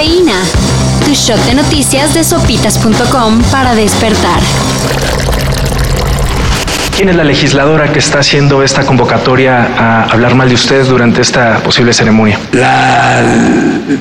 Cafeína. Tu shot de noticias de sopitas.com para despertar. ¿Quién es la legisladora que está haciendo esta convocatoria a hablar mal de ustedes durante esta posible ceremonia? La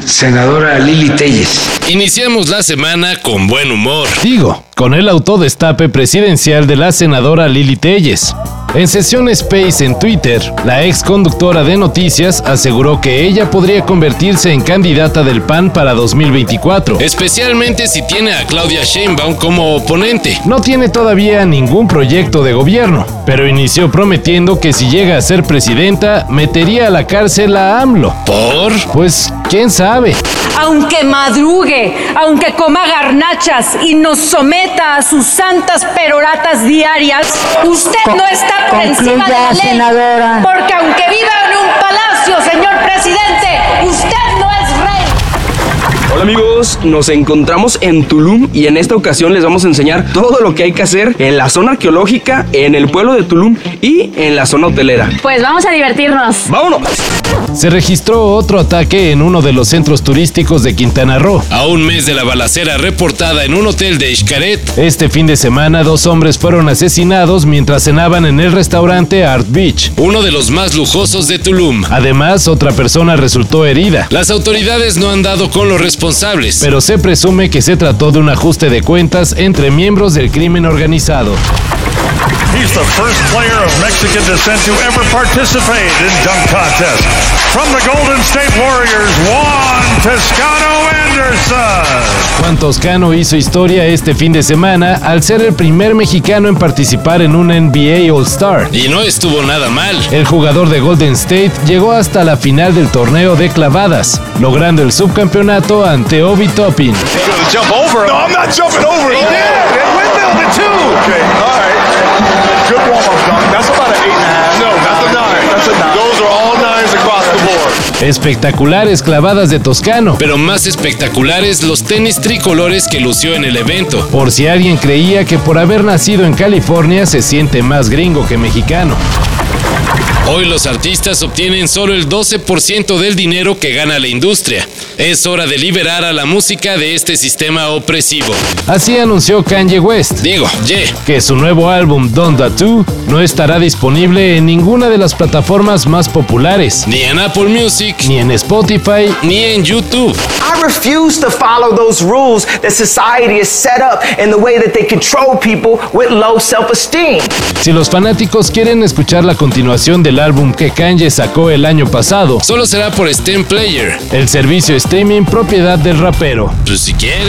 senadora Lili Telles. Iniciamos la semana con buen humor. Digo, con el autodestape presidencial de la senadora Lili Telles. En sesión Space en Twitter, la ex conductora de noticias aseguró que ella podría convertirse en candidata del PAN para 2024. Especialmente si tiene a Claudia Sheinbaum como oponente. No tiene todavía ningún proyecto de gobierno, pero inició prometiendo que si llega a ser presidenta, metería a la cárcel a AMLO. ¿Por? Pues, quién sabe. Aunque madrugue, aunque coma garnachas y nos someta a sus santas peroratas diarias, usted no está por encima de la ley. senadora. Porque aunque viva en un palacio, señor presidente, usted no es rey. Nos encontramos en Tulum y en esta ocasión les vamos a enseñar todo lo que hay que hacer en la zona arqueológica, en el pueblo de Tulum y en la zona hotelera. Pues vamos a divertirnos. ¡Vámonos! Se registró otro ataque en uno de los centros turísticos de Quintana Roo. A un mes de la balacera reportada en un hotel de Xcaret, Este fin de semana, dos hombres fueron asesinados mientras cenaban en el restaurante Art Beach. uno de los más lujosos de Tulum. Además, otra persona resultó herida, Las autoridades no han dado con los responsables. Pero se presume que se trató de un ajuste de cuentas entre miembros del crimen organizado. He's the first player of Mexican descent to ever participate in dunk contest. From the Golden State Warriors, Juan Toscano Anderson. Juan Toscano hizo historia este fin de semana al ser el primer mexicano en participar en un NBA All-Star. Y no estuvo nada mal. El jugador de Golden State llegó hasta la final del torneo de clavadas, logrando el subcampeonato ante Obi Toppin. Jump over. No, I'm not jumping over. He did. It windmilled it all Espectaculares clavadas de Toscano. Pero más espectaculares los tenis tricolores que lució en el evento. Por si alguien creía que por haber nacido en California se siente más gringo que mexicano. Hoy los artistas obtienen solo el 12% del dinero que gana la industria. Es hora de liberar a la música de este sistema opresivo. Así anunció Kanye West, Diego, ye, que su nuevo álbum Donda 2 no estará disponible en ninguna de las plataformas más populares, ni en Apple Music, ni en Spotify, ni en YouTube. I refuse to follow those rules that society has set up and the way that they control people with low self-esteem. Si los fanáticos quieren escuchar la continuación del álbum que Kanye sacó el año pasado, Solo será por Stem Player. el servicio streaming propiedad del rapero. Pues si quieren.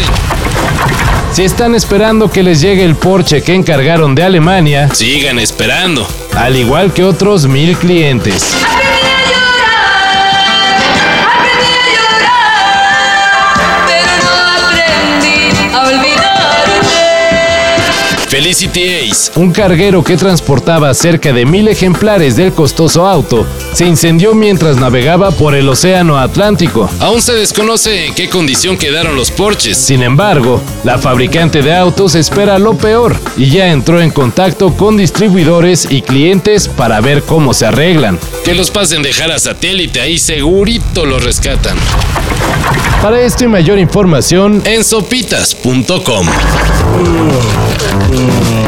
Si están esperando que les llegue el Porsche que encargaron de Alemania, Sigan esperando. al igual que otros mil clientes. Un carguero que transportaba cerca de mil ejemplares del costoso auto se incendió mientras navegaba por el Océano Atlántico. Aún se desconoce en qué condición quedaron los Porches. Sin embargo, la fabricante de autos espera lo peor y ya entró en contacto con distribuidores y clientes para ver cómo se arreglan. Que los pasen dejar a satélite, ahí segurito los rescatan. Para esto y mayor información, En sopitas.com.